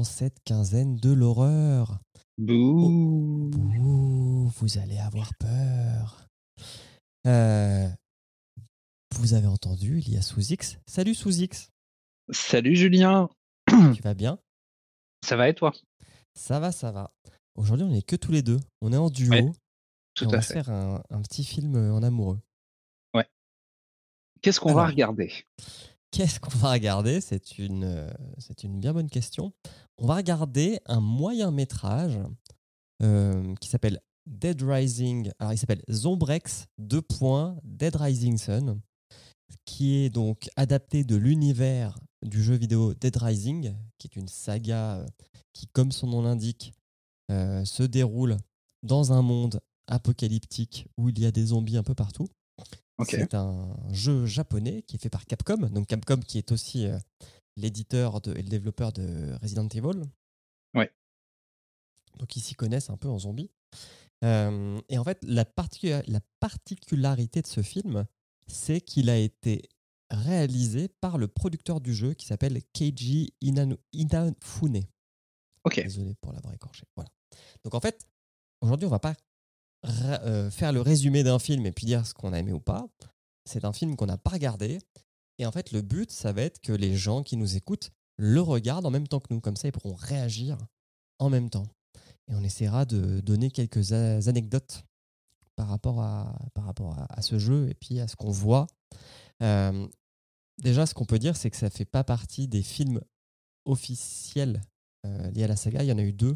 dans cette quinzaine de l'horreur. Bouh. Ouh, vous allez avoir peur. Euh, vous avez entendu, il y a Sous-X. Salut Sous-X, Salut Julien. tu vas bien? Ça va et toi? Ça va, ça va. Aujourd'hui, on n'est que tous les deux. On est en duo. Ouais, et Tout on à va fait. faire un, un petit film en amoureux. Qu'est-ce qu'on va regarder? Qu'est-ce qu'on va regarder? C'est une, euh, c'est une bien bonne question. On va regarder un moyen métrage euh, qui s'appelle Dead Rising. Alors, il s'appelle Zombrex 2. Dead Rising Sun, qui est donc adapté de l'univers du jeu vidéo Dead Rising, qui est une saga euh, qui, comme son nom l'indique, se déroule dans un monde apocalyptique où il y a des zombies un peu partout. C'est un jeu japonais qui est fait par Capcom. Donc Capcom qui est aussi euh, l'éditeur et le développeur de Resident Evil. Ouais. Donc ils s'y connaissent un peu en zombies. Euh, et en fait, la, particu- la particularité de ce film, c'est qu'il a été réalisé par le producteur du jeu qui s'appelle Keiji Inanu- Inafune. Ok. Désolé pour l'avoir écorché. Voilà. Donc en fait, aujourd'hui, on va pas euh, faire le résumé d'un film et puis dire ce qu'on a aimé ou pas. C'est un film qu'on n'a pas regardé. Et en fait, le but, ça va être que les gens qui nous écoutent le regardent en même temps que nous. Comme ça, ils pourront réagir en même temps. Et on essaiera de donner quelques anecdotes par rapport à, par rapport à, ce jeu et puis à ce qu'on voit. Euh, déjà, ce qu'on peut dire, c'est que ça ne fait pas partie des films officiels euh, liés à la saga. Il y en a eu deux,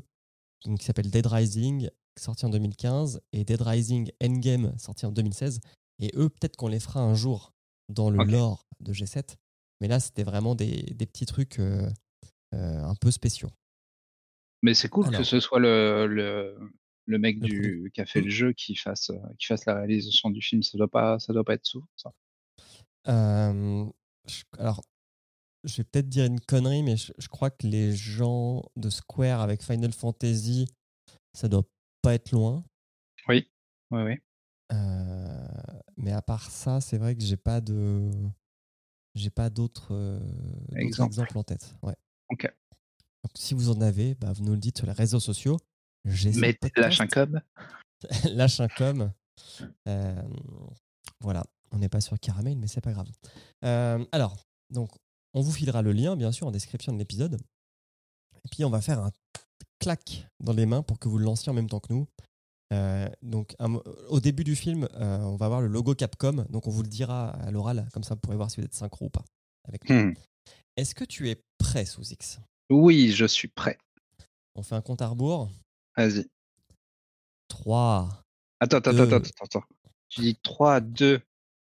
qui s'appellent Dead Rising, sorti en 2015, et Dead Rising Endgame, sorti en 2016. Et eux, peut-être qu'on les fera un jour dans le lore de G7. Mais là, c'était vraiment des, des petits trucs euh, euh, un peu spéciaux. Mais c'est cool Alors. que ce soit le, le, le mec Le du, qui a fait Mm. le jeu qui fasse, qui fasse la réalisation du film. Ça doit pas, ça doit pas être souvent ça. Euh, je- alors, je vais peut-être dire une connerie, mais je, je crois que les gens de Square avec Final Fantasy, ça doit pas être loin. Oui. Oui, oui. Euh, mais à part ça, c'est vrai que j'ai pas de, j'ai pas d'autres euh, Exemple. exemples en tête. Ouais. Ok. Donc, si vous en avez, bah, vous nous le dites sur les réseaux sociaux. Podcast. lâche un com. lâche un com. Euh, voilà, on n'est pas sur Caramel, mais c'est pas grave. Alors, donc, on vous filera le lien, bien sûr, en description de l'épisode. Et puis, on va faire un clac dans les mains pour que vous le lanciez en même temps que nous. Euh, donc, un au début du film, euh, on va voir le logo Capcom. Donc, on vous le dira à l'oral, comme ça, vous pourrez voir si vous êtes synchro ou pas. Avec nous. Hmm. Est-ce que tu es prêt, sous X? Oui, je suis prêt. On fait un compte à rebours. Vas-y. 3, Attends, attends, attends, attends, attends. Tu dis 3, 2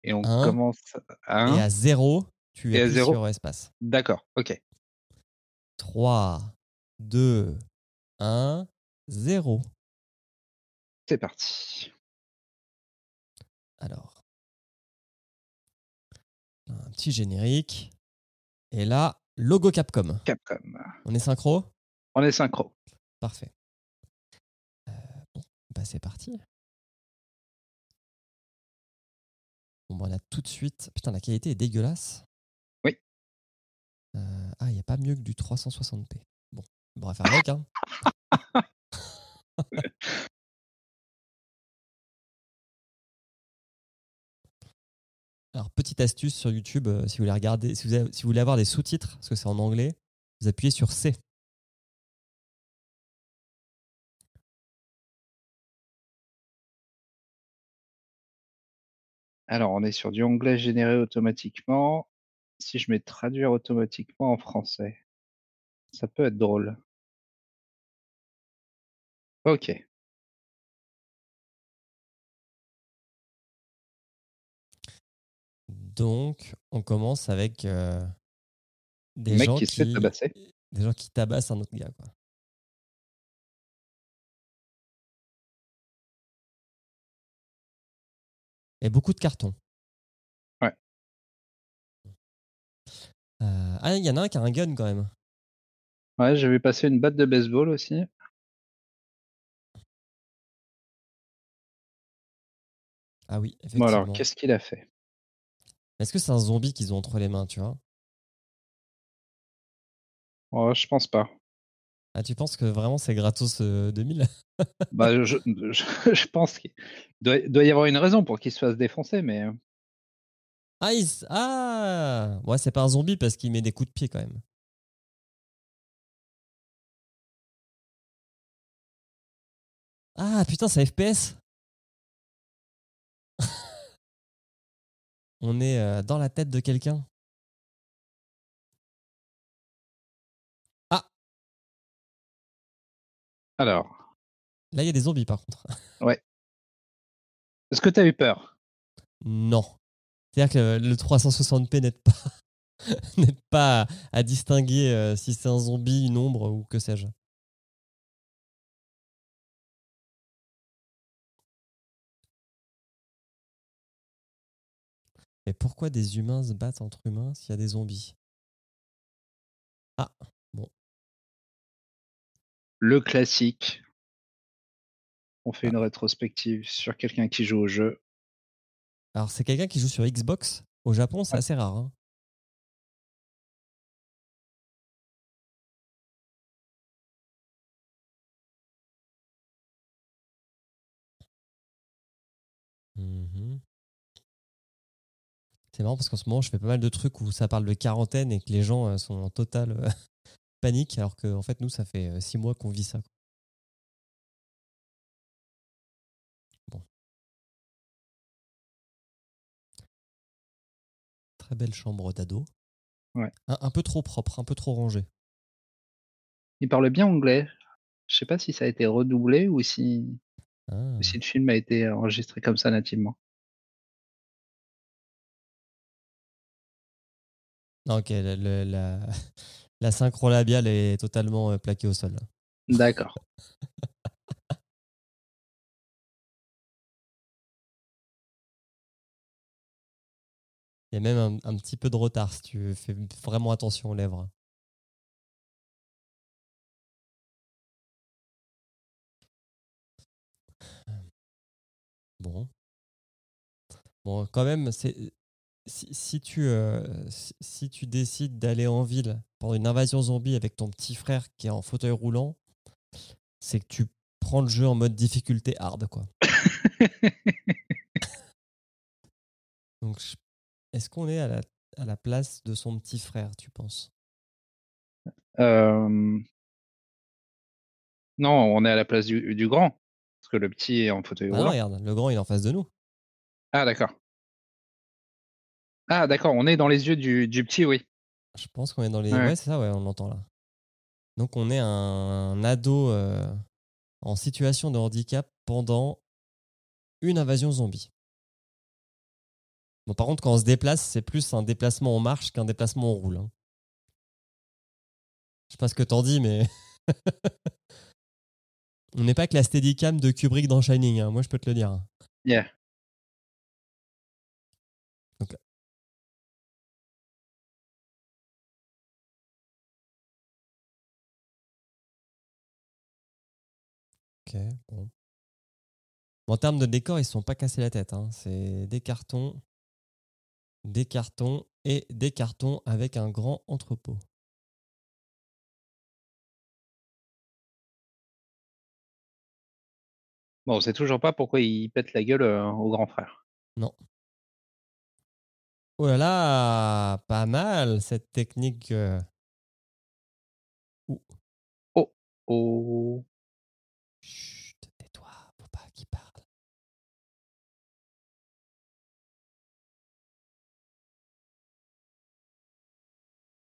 et on Un. commence à et 1. à 0, tu Et zéro sur espace. D'accord. Ok. 3, 2, 1, 0. C'est parti. Alors, un petit générique. Et là, logo Capcom. Capcom. On est synchro? On est synchro. Parfait. Euh, bon, bah c'est parti. Bon, bah, on a tout de suite. Putain, la qualité est dégueulasse. Oui. Euh, ah, il n'y a pas mieux que du 360p. Bon, on va faire avec. Hein. Alors, petite astuce sur YouTube, euh, si vous voulez regarder, si vous, avez- si vous voulez avoir des sous-titres, parce que c'est en anglais, vous appuyez sur C. Alors, on est sur du anglais généré automatiquement. Si je mets traduire automatiquement en français, ça peut être drôle. Ok. Donc, on commence avec euh, des Le mec gens qui se fait tabasser. des gens qui tabassent un autre gars. Quoi. Et beaucoup de cartons. Ouais. Euh, ah, il y en a un qui a un gun quand même. Ouais, j'ai vu passer une batte de baseball aussi. Ah oui, Bon, effectivement. alors, qu'est-ce qu'il a fait? Est-ce que c'est un zombie qu'ils ont entre les mains, tu vois? Oh, je pense pas. Ah, tu penses que vraiment c'est gratos euh, 2000 Bah, je, je, je pense qu'il doit, doit y avoir une raison pour qu'il se fasse défoncer, mais euh, Ah, il s- ah Ouais, c'est pas un zombie parce qu'il met des coups de pied quand même. Ah putain, c'est FPS On est euh, dans la tête de quelqu'un. alors, Là, il y a des zombies par contre. est-ce que tu as eu peur? Non. C'est-à-dire que le 360p n'aide pas, pas à, à distinguer euh, si c'est un zombie, une ombre ou que sais-je. Mais pourquoi des humains se battent entre humains s'il y a des zombies? Ah, Le classique. On fait une rétrospective sur quelqu'un qui joue au jeu. alors c'est quelqu'un qui joue sur Xbox? Au Japon, c'est assez rare. hein. C'est marrant parce qu'en ce moment, je fais pas mal de trucs où ça parle de quarantaine et que les gens euh, sont en totale euh, panique, alors qu'en fait, nous, ça fait euh, six mois qu'on vit ça. Bon. Très belle chambre d'ado. Ouais. Un, un peu trop propre, un peu trop rangé. Il parle bien anglais. Je sais pas si ça a été redoublé ou si, Ah. ou si le film a été enregistré comme ça nativement. Non, ok, le- la, la synchro labiale est totalement euh, plaquée au sol. D'accord. Il y a même un, un petit peu de retard si tu fais vraiment attention aux lèvres. Bon. Bon, quand même, c'est si, si tu, euh, si, si tu décides d'aller en ville pour une invasion zombie avec ton petit frère qui est en fauteuil roulant, c'est que tu prends le jeu en mode difficulté hard, quoi. Donc, est-ce qu'on est à la, à la place de son petit frère, tu penses? Euh, Non, on est à la place du, du grand. Parce que le petit est en fauteuil Ah non, roulant. regarde, le grand, il est en face de nous. Ah, d'accord. Ah, d'accord, on est dans les yeux du, du petit, oui. Je pense qu'on est dans les. Ouais. Ouais, c'est ça, ouais, on l'entend là. Donc, on est un, ado euh, en situation de handicap pendant une invasion zombie. Bon, par contre, quand on se déplace, c'est plus un déplacement en marche qu'un déplacement en roule. hein. Je sais pas ce que t'en dis, mais. on n'est pas que la Steadicam de Kubrick dans Shining, hein, moi je peux te le dire. Yeah. Bon. En termes de décor, ils se sont pas cassés la tête. hein. C'est des cartons, des cartons et des cartons avec un grand entrepôt. Bon, on sait toujours pas pourquoi il pète la gueule euh, au grand frère. Oh là là, pas mal cette technique. euh. Oh. Chut,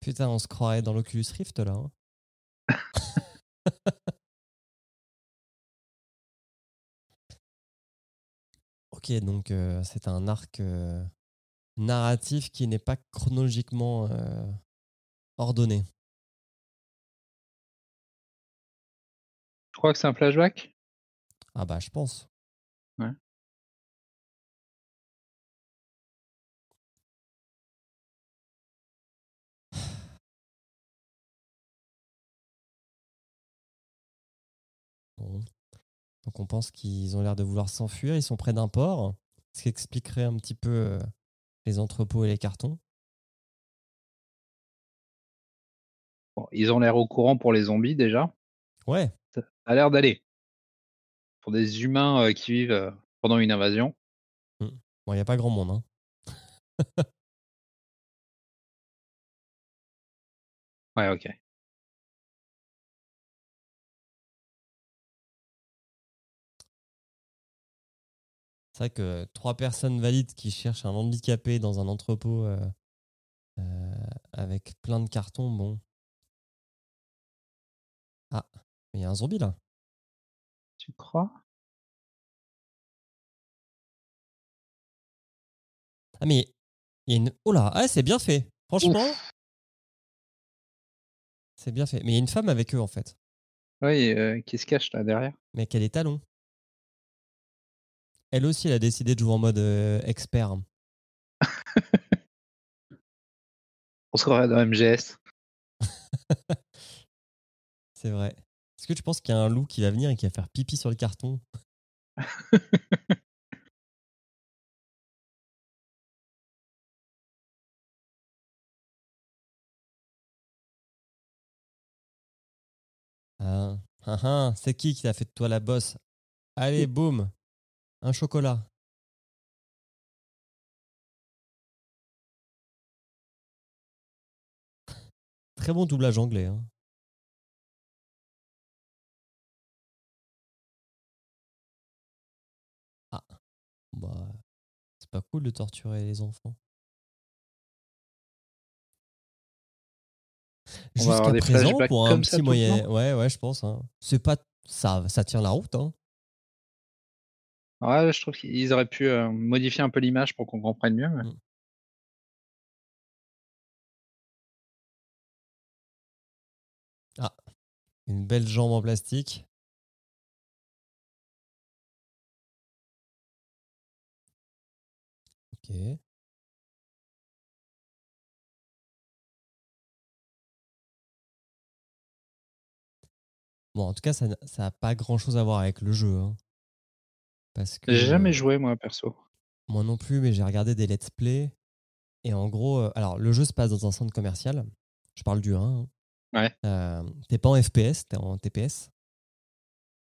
Putain, on se croirait dans l'Oculus Rift là. hein. ok, donc euh, c'est un arc euh, narratif qui n'est pas chronologiquement euh, ordonné. Je crois que c'est un flashback? Ah bah je pense. Ouais. Donc on pense qu'ils ont l'air de vouloir s'enfuir, ils sont près d'un port, ce qui expliquerait un petit peu euh, les entrepôts et les cartons. Bon, ils ont l'air au courant pour les zombies déjà. Ouais. Ça a l'air d'aller. Pour des humains, heu, qui vivent, heu, pendant une invasion. Mmh. Bon, il y a pas grand monde, hein. Ouais, OK. C'est vrai que 3 personnes valides qui cherchent un handicapé dans un entrepôt, heu heu, avec plein de cartons, bon. Ah, il y a un zombie là. Tu crois? Ah mais il y a une oh là! Ah c'est bien fait! Franchement c'est bien fait. Mais il y a une femme avec eux en fait, Oui, heu, qui se cache là derrière. mais avec les talons. Elle aussi, elle a décidé de jouer en mode, heu, expert. On se croirait dans MGS. C'est vrai. Est-ce que tu penses qu'il y a un loup qui va venir et qui va faire pipi sur le carton? Ah, hein, hein, c'est qui qui t'a fait de toi la bosse? Allez, boum, un chocolat. Très bon doublage anglais, hein. Ah, bah, c'est pas cool de torturer les enfants. Jusqu'à présent, pour un petit moyen ouais, ouais, je pense, hein. C'est pas ça ça tient la route, hein. Ouais, je trouve qu'ils auraient pu, modifier un peu l'image pour qu'on comprenne mieux, mais Mmh. Ah, une belle jambe en plastique. OK. Bon, en tout cas, ça n'a pas grand-chose à voir avec le jeu, hein. Parce que, j'ai jamais joué moi perso. moi non plus, mais j'ai regardé des let's play et en gros, alors le jeu se passe dans un centre commercial. Je parle du 1, hein. Ouais. Tu pas en FPS, tu es en TPS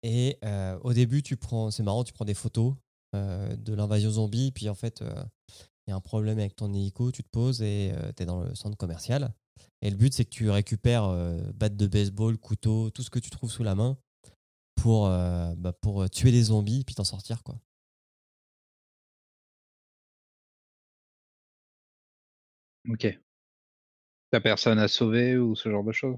et au début, tu prends c'est marrant, tu prends des photos, de l'invasion zombie, puis en fait, il y a un problème avec ton hélico, tu te poses et heu, tu es dans le centre commercial et le but, c'est que tu récupères, batte de baseball, couteau, tout ce que tu trouves sous la main pour, heu, bah, pour, heu, tuer les zombies puis t'en sortir, quoi. OK. Tu personne à sauver ou ce genre de choses?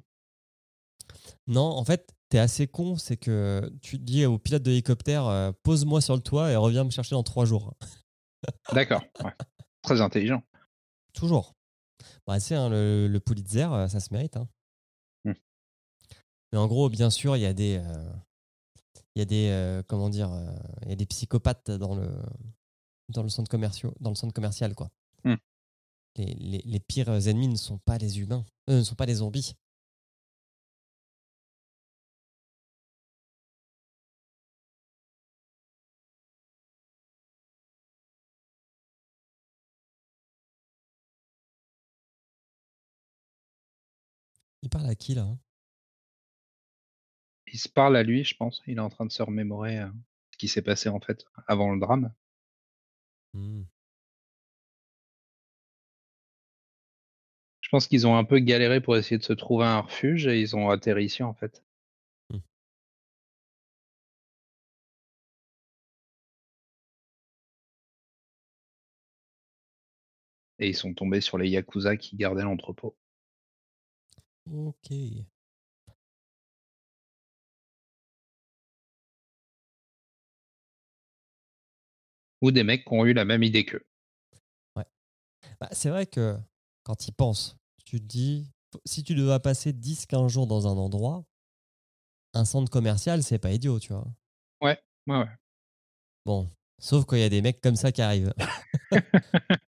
Non, en fait, tu es assez con, c'est que tu dis au pilote de l'hélicoptère, heu: «Pose-moi sur le toit et reviens me chercher dans 3 jours». D'accord, ouais. Très intelligent. Toujours. Bah, sais, hein, le le Pulitzer, ça se mérite, hein. Mmh. Mais en gros, bien sûr, il y a des, il y a des, heu, comment dire? Heu, il y a des psychopathes dans le dans le centre commerciaux dans le centre commercial, quoi. Mmh. Les les les pires ennemis ne sont pas les humains, heu, ne sont pas les zombies. Il parle à qui, là? hein? Il se parle à lui, je pense. Il est en train de se remémorer, heu, ce qui s'est passé en fait avant le drame. Mmh. Je pense qu'ils ont un peu galéré pour essayer de se trouver un refuge et ils ont atterri ici en fait. Mmh. Et ils sont tombés sur les yakuza qui gardaient l'entrepôt. OK. Ou des mecs qui ont eu la même idée qu'eux. Ouais. Bah, c'est vrai que quand tu y penses, tu te dis: «Si tu devais passer 10-15 jours dans un endroit, un centre commercial, c'est pas idiot», tu vois? Ouais, ouais, ouais. Bon, sauf quand il y a des mecs comme ça qui arrivent.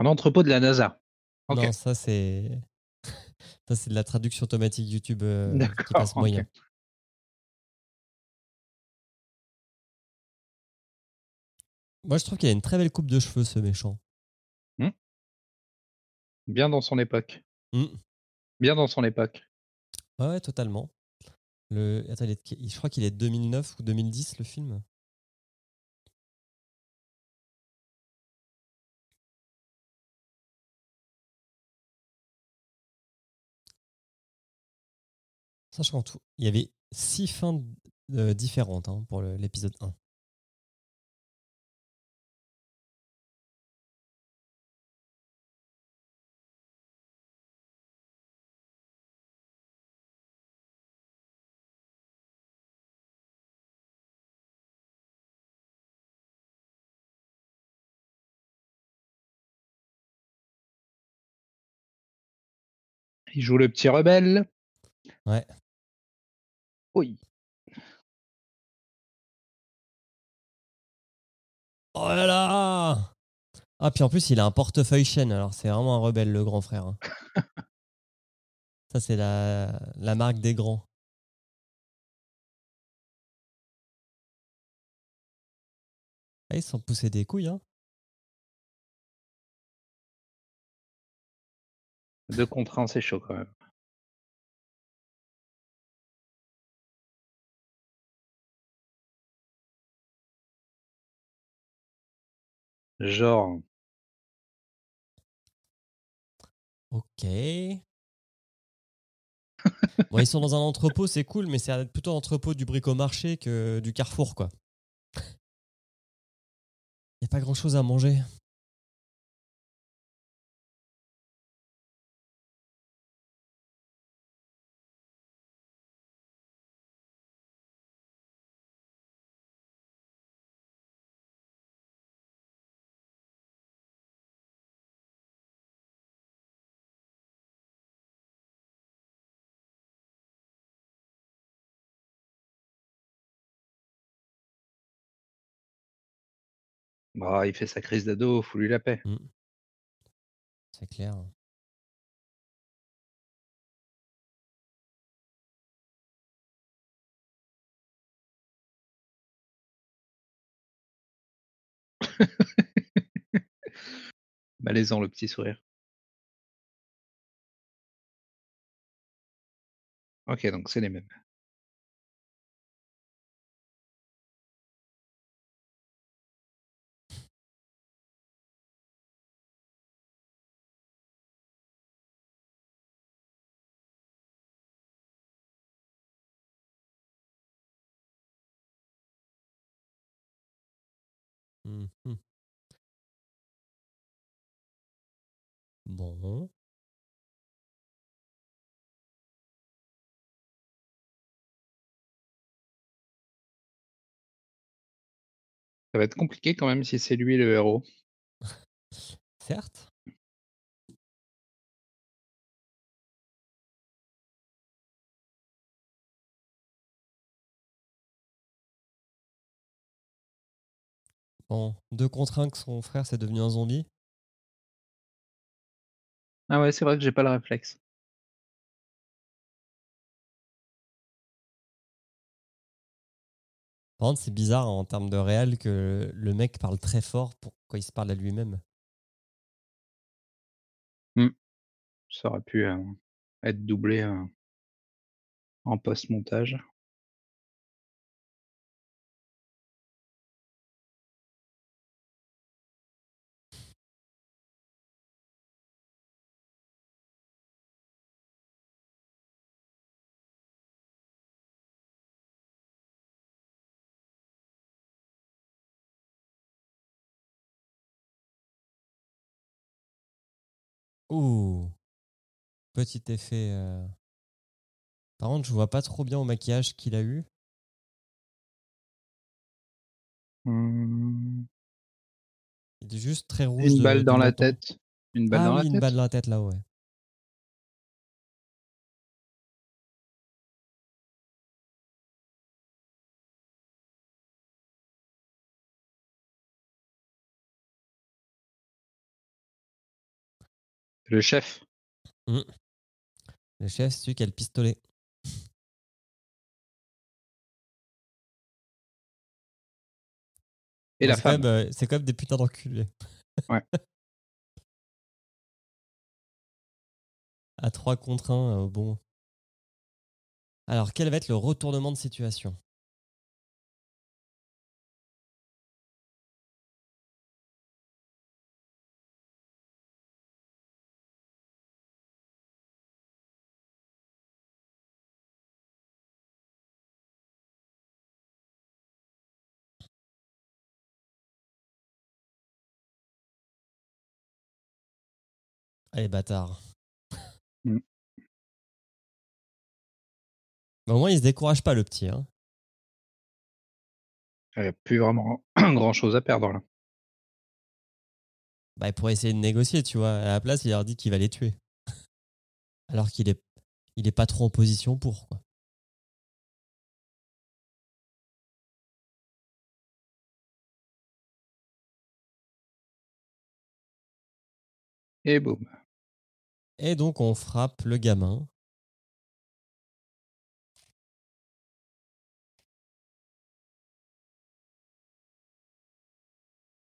Un entrepôt de la NASA. Non, ça c'est ça c'est de la traduction automatique YouTube, heu, qui passe moyen. Moi, je trouve qu'il a une très belle coupe de cheveux, ce méchant. Bien dans son époque. Mm. Bien dans son époque. Ouais, ouais, totalement. Le... Attends, est je crois qu'il est de 2009 ou 2010, le film? Sachant tout, il y avait six fins euh, différentes hein, pour l'épisode 1. Il joue le petit rebelle. Ouais. Oui. Oh là là Ah, puis en plus, il a un portefeuille chaîne, alors c'est vraiment un rebelle, le grand frère. hein. Ça, c'est la, la marque des grands. Ah, ils sont poussés des couilles, hein. Deux contre un, c'est chaud quand même. Genre, Ok. bon, ils sont dans un entrepôt, c'est cool, mais c'est plutôt un entrepôt du bricomarché que du carrefour, quoi. Il n'y a pas grand chose à manger. Bah, il fait sa crise d'ado, faut lui la paix. Mm. C'est clair. Malaisant le petit sourire. Ok, donc c'est les mêmes. Bon. Ça va être compliqué quand même si c'est lui le héros. Certes. Bon, deux contre un que son frère c'est devenu un zombie? Ah ouais, c'est vrai que j'ai pas le réflexe. Par contre, c'est bizarre en termes de réel que le mec parle très fort pour quand il se parle à lui-même. Ça aurait pu euh, être doublé euh, en post-montage. Ouh. Petit effet. euh. Par contre, je vois pas trop bien au maquillage qu'il a eu. Hmm, Il est juste très rouge. Une de- balle dans la menton. tête. Une balle ah dans oui, la une tête. balle dans la tête là, ouais. Le chef. Le chef, c'est celui qui a le pistolet. Et Bon, la femme. euh, C'est quand même des putains d'enculés. Ouais. à 3 contre 1, bon. Alors, quel va être le retournement de situation? Allez, bâtard. Mm. Mais au moins, il se décourage pas, le petit. Hein. Il n'y a plus vraiment grand chose à perdre là. Bah, il pourrait essayer de négocier, tu vois. À la place, il leur dit qu'il va les tuer. Alors qu'il est, il est pas trop en position pour, quoi. Et boum. Et donc, on frappe le gamin.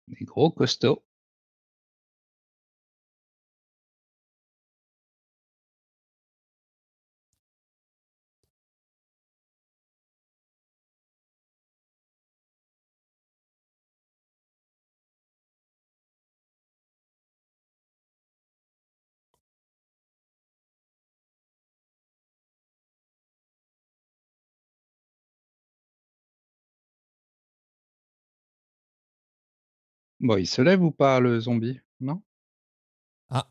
Des gros costauds. Bon, il se lève ou pas le zombie? Non? Ah.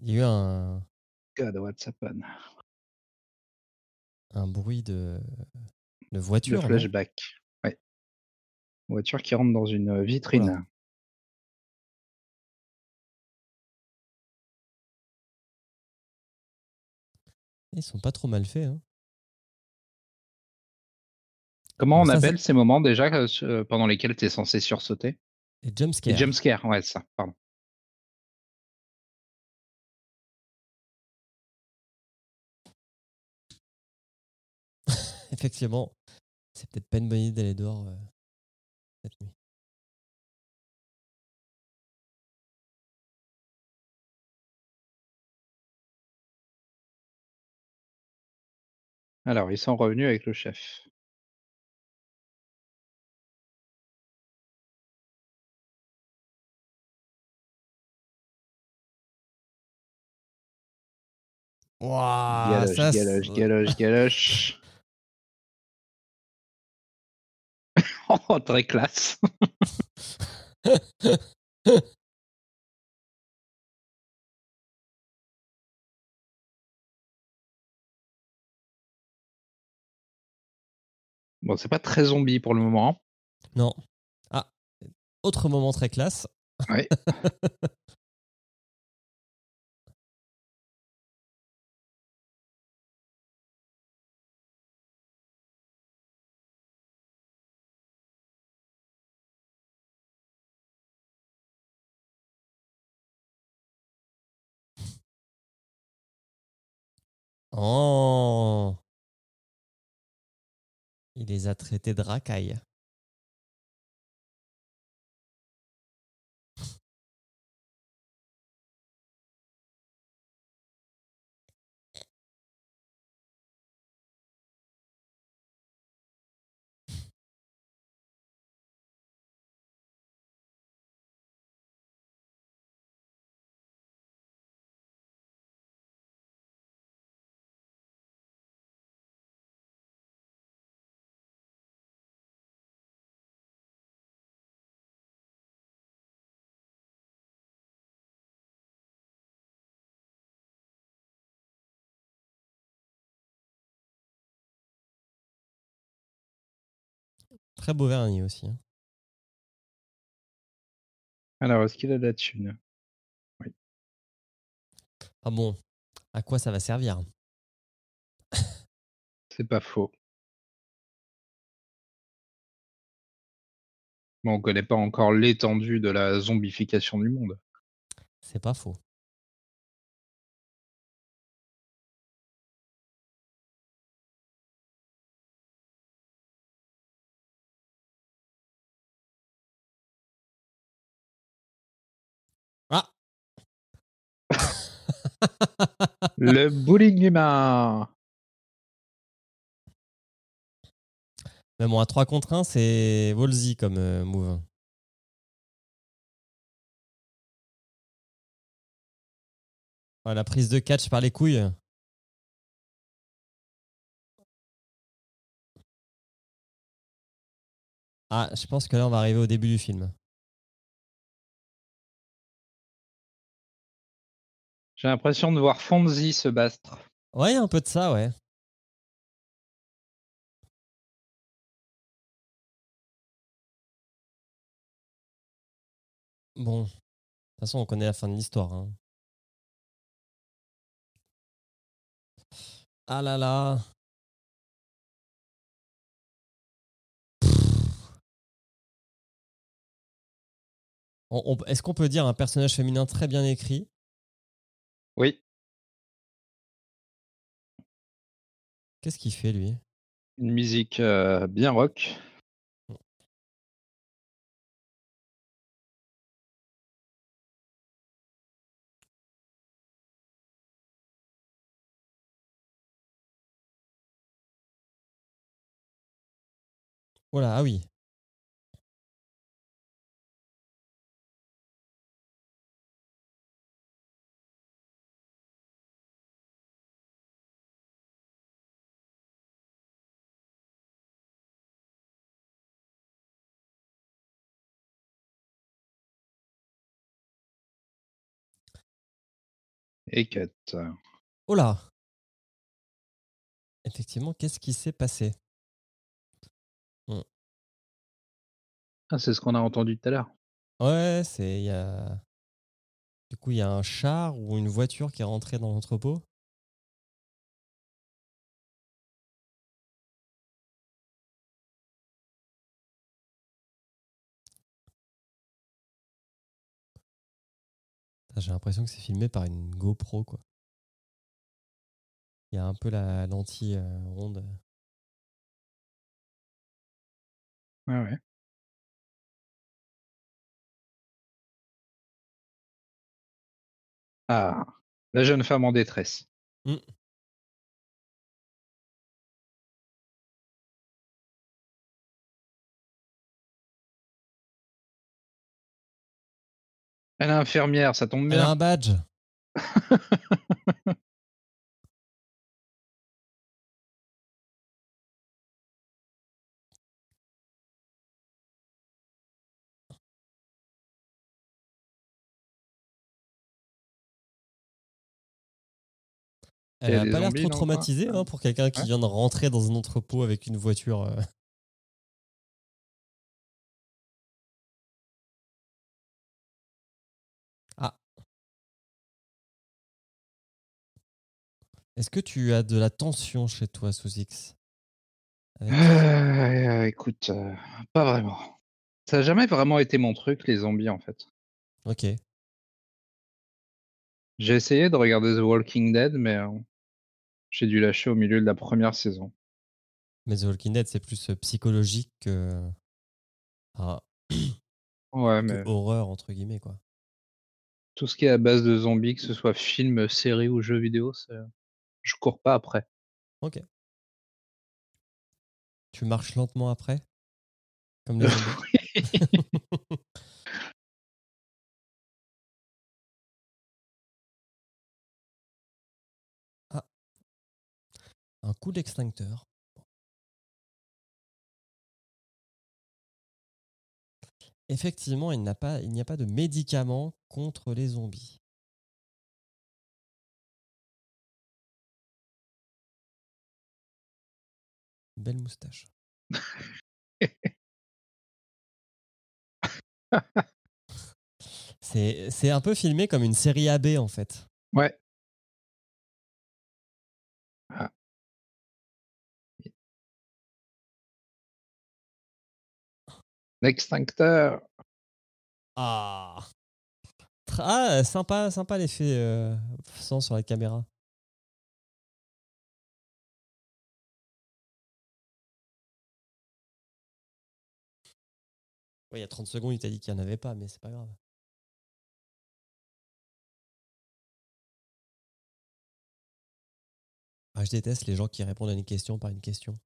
Il y a eu un, God, what's happened? Un bruit de, de Le voiture. non? flashback. Ouais. Voiture qui rentre dans une vitrine. Oula. Ils sont pas trop mal faits. Hein. Comment on ça, appelle ces moments déjà euh, euh, pendant lesquels tu es censé sursauter? Les Les jumpscares. jumpscares, ouais, ça, pardon. Effectivement, c'est peut-être pas une bonne idée d'aller dehors euh, cette nuit. Alors, ils sont revenus avec le chef. Waouh, Galoche, ça, galoche, galoche, galoche. oh, très classe. Bon, c'est pas très zombie pour le moment. hein. Non. Ah, autre moment très classe. Ouais. Oh Il les a traités de racailles. Très beau vernis aussi. hein. Alors, est-ce qu'il a de la thune? Ah bon, à quoi ça va servir? C'est pas faux. Bon, on connaît pas encore l'étendue de la zombification du monde. C'est pas faux. Le bowling humain. Mais bon, à 3 contre 1, c'est Wolsey comme euh, move. La prise de catch par les couilles. Ah, je pense que là, on va arriver au début du film. J'ai l'impression de voir Fonzie se battre. Ouais, un peu de ça, ouais. Bon, de toute façon, on connaît la fin de l'histoire. hein. Ah là là. Est-ce qu'on peut dire un personnage féminin très bien écrit? Oui, Qu'est-ce qu'il fait, lui? Une musique bien rock. Voilà, ah oui. Et. Oh là Effectivement, qu'est-ce qui s'est passé? Ah, c'est ce qu'on a entendu tout à l'heure. Ouais, c'est. Y a... Du coup, il y a un char ou une voiture qui est rentrée dans l'entrepôt. J'ai l'impression que c'est filmé par une GoPro, quoi. Il y a un peu la lentille euh, ronde. Ouais, ouais. Ah, la jeune femme en détresse. Mm. Elle est infirmière, ça tombe Elle a bien. un badge. Elle a a des pas l'air trop traumatisée hein, pour quelqu'un qui vient de rentrer dans un entrepôt avec une voiture. Est-ce que tu as de la tension chez toi, sous X Avec- Euh, écoute, euh, pas vraiment. Ça n'a jamais vraiment été mon truc, les zombies, en fait. Ok. J'ai essayé de regarder The Walking Dead, mais euh, j'ai dû lâcher au milieu de la première saison. Mais The Walking Dead, c'est plus psychologique que, ah, Ouais, que mais horreur, entre guillemets, quoi. tout ce qui est à base de zombies, que ce soit film, série ou jeu vidéo, c'est- je cours pas après. Ok. Tu marches lentement après Comme les Ah. Un coup d'extincteur. Effectivement, il n'a pas, il n'y a pas de médicament contre les zombies. Belle moustache. C'est c'est un peu filmé comme une série AB en fait. Ouais. Ah. L'extincteur. Ah, ah sympa, sympa l'effet euh, sang sur la caméra. Ouais, il y a 30 secondes, il t'a dit qu'il n'y en avait pas, mais c'est pas grave. Ah, je déteste les gens qui répondent à une question par une question.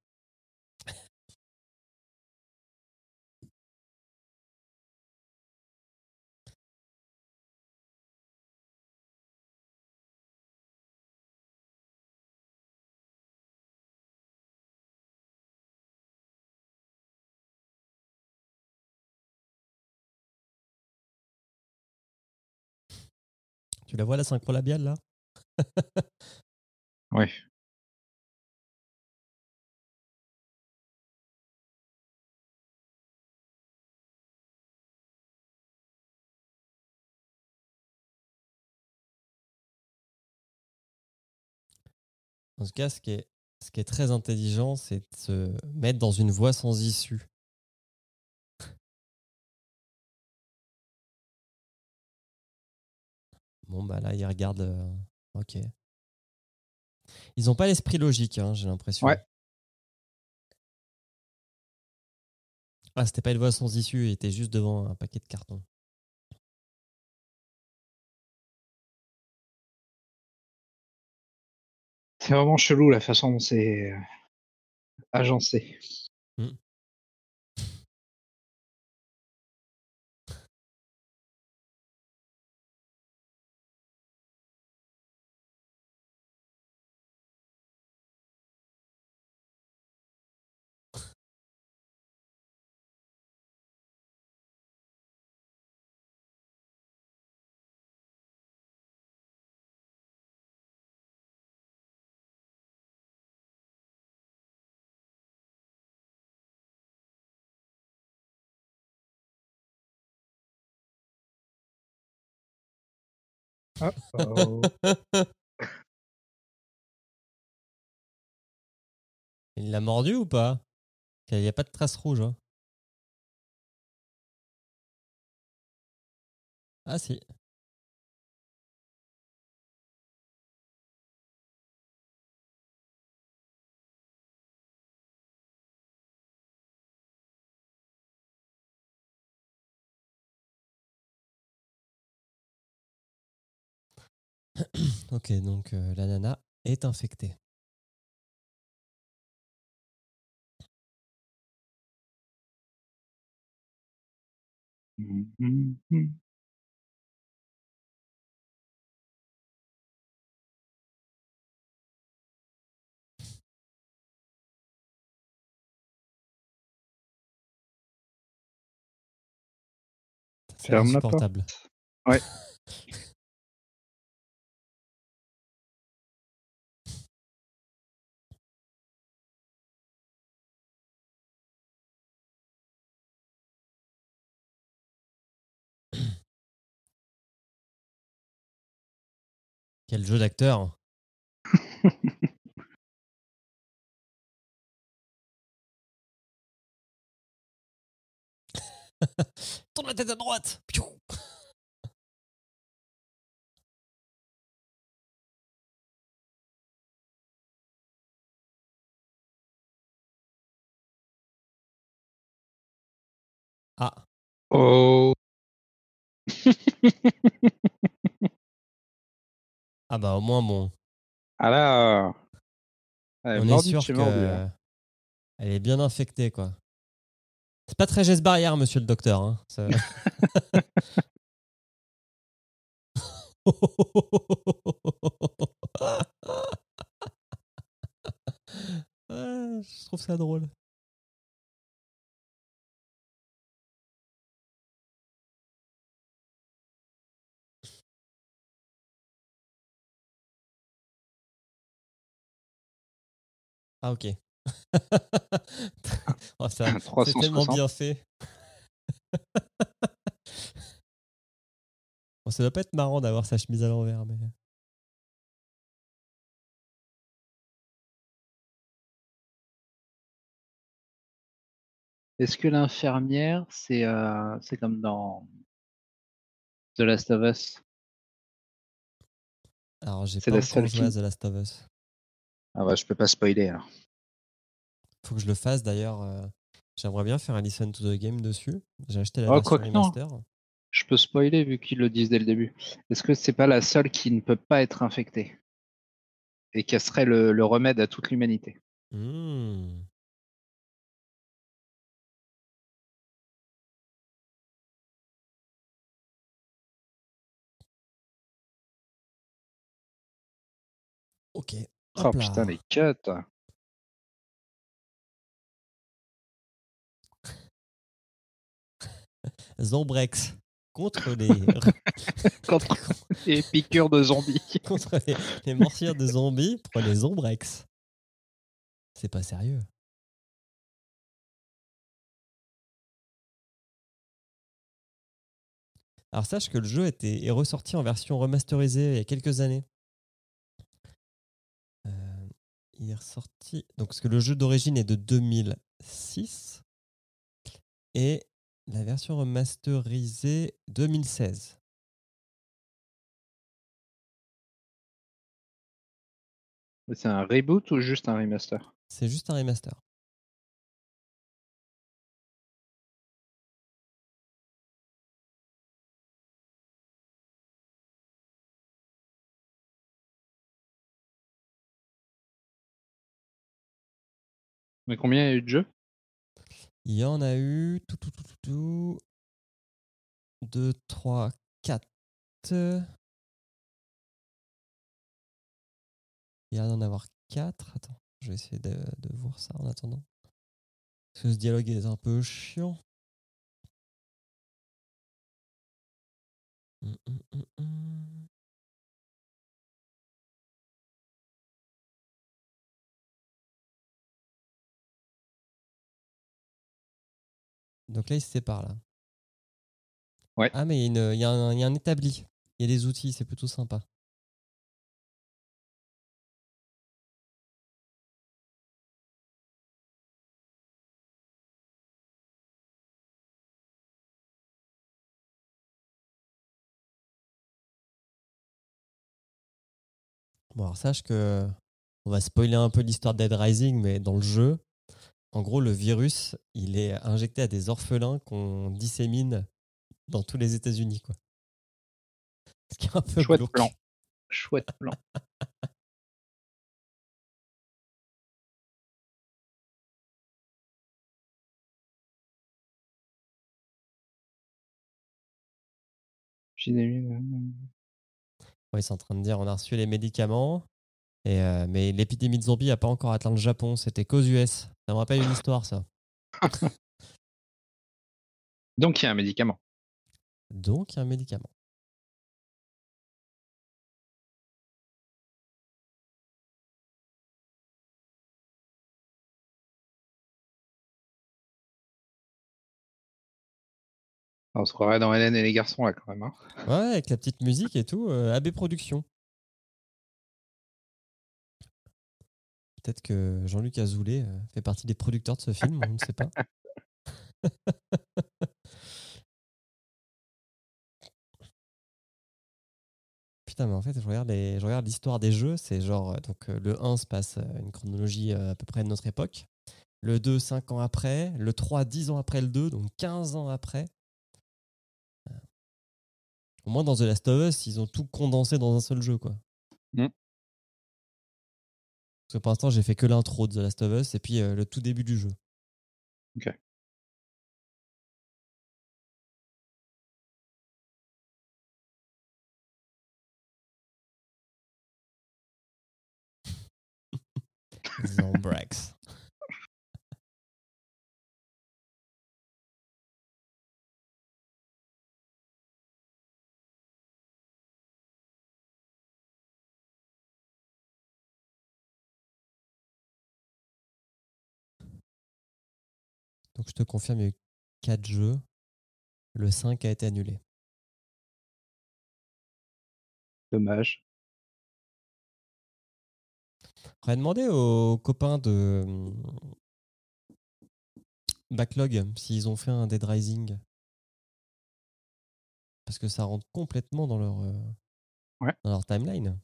Tu la vois la synchro labiale là? Oui. En tout cas, ce qui est, ce qui est très intelligent, c'est de se mettre dans une voie sans issue. Bon, bah là, ils regardent. euh, Ok. Ils n'ont pas l'esprit logique, hein, j'ai l'impression. Ouais. Ah, c'était pas une voie sans issue, il était juste devant un paquet de cartons. C'est vraiment chelou la façon dont c'est euh, agencé. Hmm. Il l'a mordu ou pas? Il n'y a pas de trace rouge. hein. Ah si. Ok, donc euh, la nana est infectée. C'est Ferme la porte. insupportable. Ouais. Quel jeu d'acteur. Tourne la tête à droite. Piou. Ah, Oh. ah bah au moins bon, Alors. Elle on est mordu de sûr chez que mordu, hein. elle est bien infectée quoi. C'est pas très geste barrière, monsieur le docteur. hein. Ça- Ah, je trouve ça drôle. Ah ok. Oh, ça, c'est tellement 360. bien fait. Bon, ça doit pas être marrant d'avoir sa chemise à l'envers, mais. Est-ce que l'infirmière, c'est euh, comme dans The Last of Us? Alors, j'ai pas la encore joué à The Last of Us. Ah bah je peux pas spoiler. alors. Faut que je le fasse d'ailleurs. euh, J'aimerais bien faire un listen to the game dessus. J'ai acheté la Oh, version remaster. Je peux spoiler vu qu'ils le disent dès le début. Est-ce que c'est pas la seule qui ne peut pas être infectée? Et quel serait le, le remède à toute l'humanité? Hmm. Ok. Oh là. putain, les cuts Zombrex contre les contre les piqûres de zombies. contre les, les morsures de zombies, prenez Zombrex. C'est pas sérieux. Alors sache que le jeu était, est ressorti en version remasterisée il y a quelques années. Il est ressorti. Donc, parce que le jeu d'origine est de 2006 et la version remasterisée 2016. C'est un reboot ou juste un remaster? C'est juste un remaster. Mais combien il y a eu de jeux? Il y en a eu tout, tout, tout, tout, tout. 2, 3, 4. Il y a en avoir 4. Attends, je vais essayer de, de voir ça en attendant. Parce que ce dialogue est un peu chiant. Hum, hum, hum, Donc là, ils se séparent là. Ouais. Ah, mais il y, a y un, il y a un établi. Il y a des outils, c'est plutôt sympa. Bon, alors sache que on va spoiler un peu l'histoire de Dead Rising, mais dans le jeu, en gros, le virus, il est injecté à des orphelins qu'on dissémine dans tous les États-Unis, quoi. Ce qui est un peu Chouette glauque. plan. Chouette plan. Ils sont en train de dire on a reçu les médicaments, et, euh, mais l'épidémie de zombies n'a pas encore atteint le Japon, c'était qu'aux US. Ça me rappelle une histoire, ça. Donc il y a un médicament. Donc, il y a un médicament. On se croirait dans Hélène et les garçons là quand même. hein. Ouais, avec la petite musique et tout, euh, AB Productions. Peut-être que Jean-Luc Azoulay euh, fait partie des producteurs de ce film, on ne sait pas. Putain, mais en fait, je regarde, l'histoire des jeux. C'est genre, euh, donc euh, le 1 se passe une chronologie à peu près de notre époque. Le 2, 5 ans après. Le 3, 10 ans après le 2, donc 15 ans après. Au moins, dans The Last of Us, ils ont tout condensé dans un seul jeu, quoi. Mm. Parce que pour l'instant, j'ai fait que l'intro de The Last of Us et puis euh, le tout début du jeu. Ok. Zombrax. Donc je te confirme, il y a eu 4 jeux. Le 5 a été annulé. Dommage. On va demander aux copains de hum, Backlog s'ils ont fait un Dead Rising. Parce que ça rentre complètement dans leur, euh, Ouais. dans leur timeline.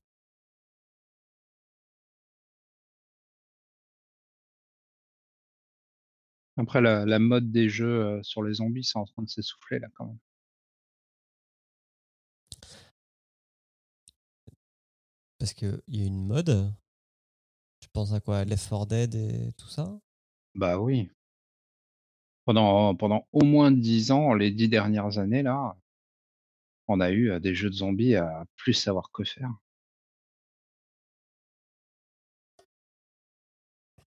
Après la, la mode des jeux euh, sur les zombies, c'est en train de s'essouffler là quand même. Parce qu'il y a une mode, penses à quoi? Left 4 Dead et tout ça? Bah oui. Pendant, pendant au moins 10 ans, les 10 dernières années, là, on a eu euh, des jeux de zombies à plus savoir que faire.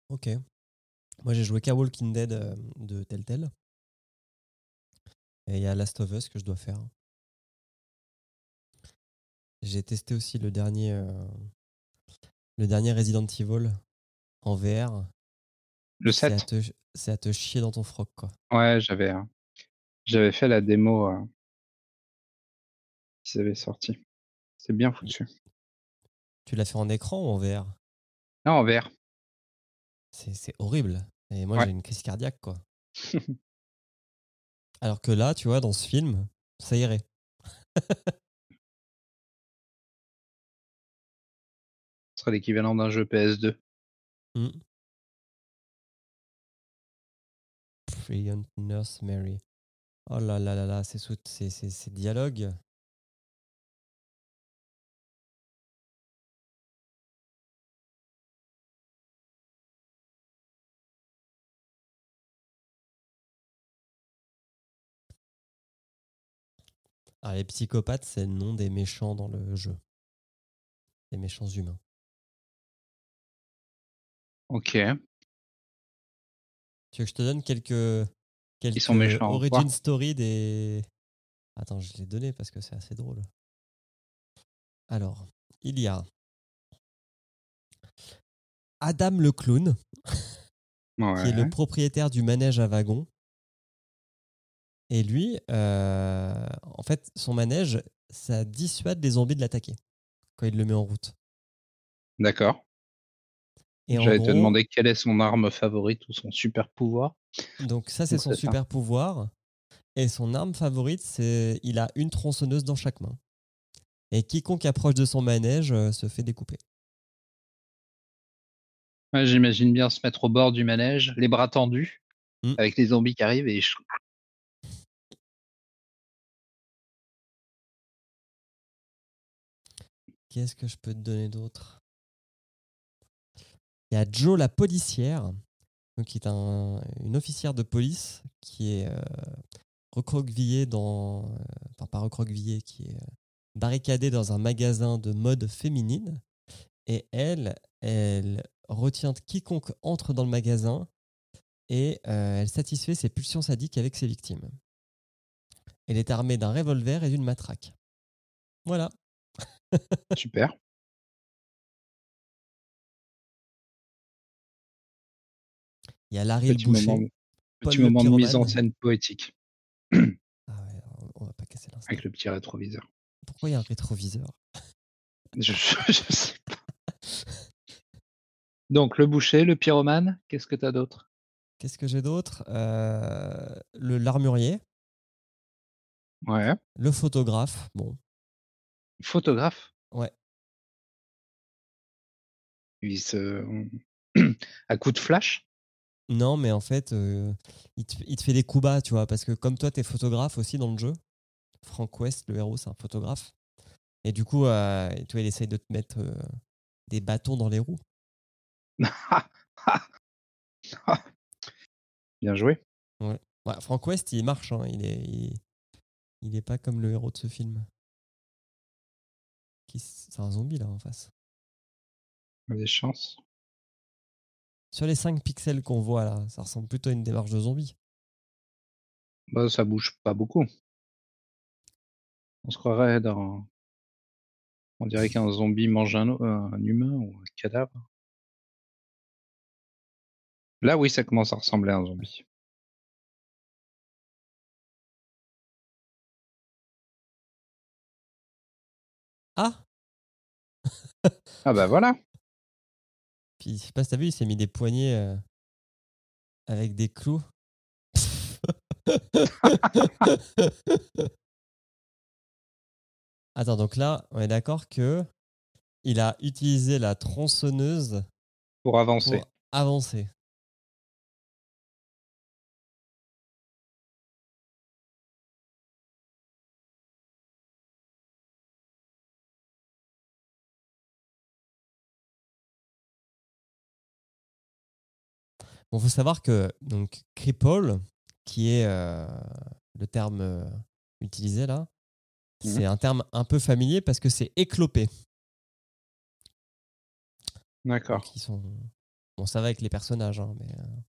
Ok. Moi, j'ai joué qu'à Walking Dead euh, de Telltale. Et il y a Last of Us que je dois faire. J'ai testé aussi le dernier, euh, le dernier Resident Evil en VR. Le C'est à, 7 te, c'est à te chier dans ton froc, quoi. Ouais, j'avais euh, j'avais fait la démo euh, qui s'avait sorti. C'est bien foutu. Tu l'as fait en écran ou en VR Non, en VR. C'est horrible. Et moi, Ouais. j'ai une crise cardiaque, quoi. Alors que là, tu vois, dans ce film, ça irait. Ce serait l'équivalent d'un jeu PS2. Hmm. Brilliant Nurse Mary. Oh là là là là, ces, ces, ces, ces dialogues. Ah, les psychopathes, c'est le nom des méchants dans le jeu. Les méchants humains. Ok. Tu veux que je te donne quelques, quelques sont méchants, origin quoi. story des. Attends, je l'ai donné parce que c'est assez drôle. Alors, il y a Adam le clown, qui est le propriétaire du manège à wagons. Et lui, euh, en fait, son manège, ça dissuade les zombies de l'attaquer quand il le met en route. D'accord. J'allais te demander quelle est son arme favorite ou son super pouvoir. donc ça, c'est son ça. super pouvoir. Et son arme favorite, c'est il a une tronçonneuse dans chaque main. Et quiconque approche de son manège euh, se fait découper. Ouais, J'imagine bien se mettre au bord du manège, les bras tendus, Mm. avec les zombies qui arrivent et Qu'est-ce que je peux te donner d'autre? Il y a Joe la policière, qui est un- une officière de police qui est euh, recroquevillée dans, euh, enfin pas recroquevillée, qui est euh, barricadée dans un magasin de mode féminine. Et elle, elle retient quiconque entre dans le magasin et elle satisfait ses pulsions sadiques avec ses victimes. Elle est armée d'un revolver et d'une matraque. Voilà. Super. Il y a Larry le Petit boucher. moment, petit le moment de mise en scène poétique Ah ouais, on- va pas casser l'instant. avec le petit rétroviseur. Pourquoi il y a un rétroviseur? Je, je sais pas. Donc le boucher, le pyromane, qu'est-ce que t'as d'autre? Qu'est-ce que j'ai d'autre? Euh, Le l'armurier, Ouais. le photographe. Bon, Photographe. ouais. Il se à coup de flash? Non, mais en fait, euh, il, te, il te fait des coups bas, tu vois, parce que comme toi, t'es photographe aussi dans le jeu. Frank West, le héros, c'est un photographe. Et du coup, euh, tu vois, il essaye de te mettre euh, des bâtons dans les roues. Bien joué. Ouais, Frank West, il marche, hein, il est, il, il est pas comme le héros de ce film. Qui C'est un zombie là en face. Des chances. Sur les 5 pixels qu'on voit là, ça ressemble plutôt à une démarche de zombie. Bah, ça bouge pas beaucoup. On se croirait dans. On dirait qu'un zombie mange un humain ou un cadavre. Là, oui, ça commence à ressembler à un zombie. Ah Ah bah voilà. Puis je sais pas si t'as vu, il s'est mis des poignées euh, avec des clous. Attends, donc là, on est d'accord que il a utilisé la tronçonneuse Pour avancer. pour avancer. Bon, faut savoir que donc cripple, qui est euh, le terme euh, utilisé là, Mhm. c'est un terme un peu familier parce que c'est éclopé. D'accord. Qui sont bon, ça va avec les personnages, hein, mais. euh, De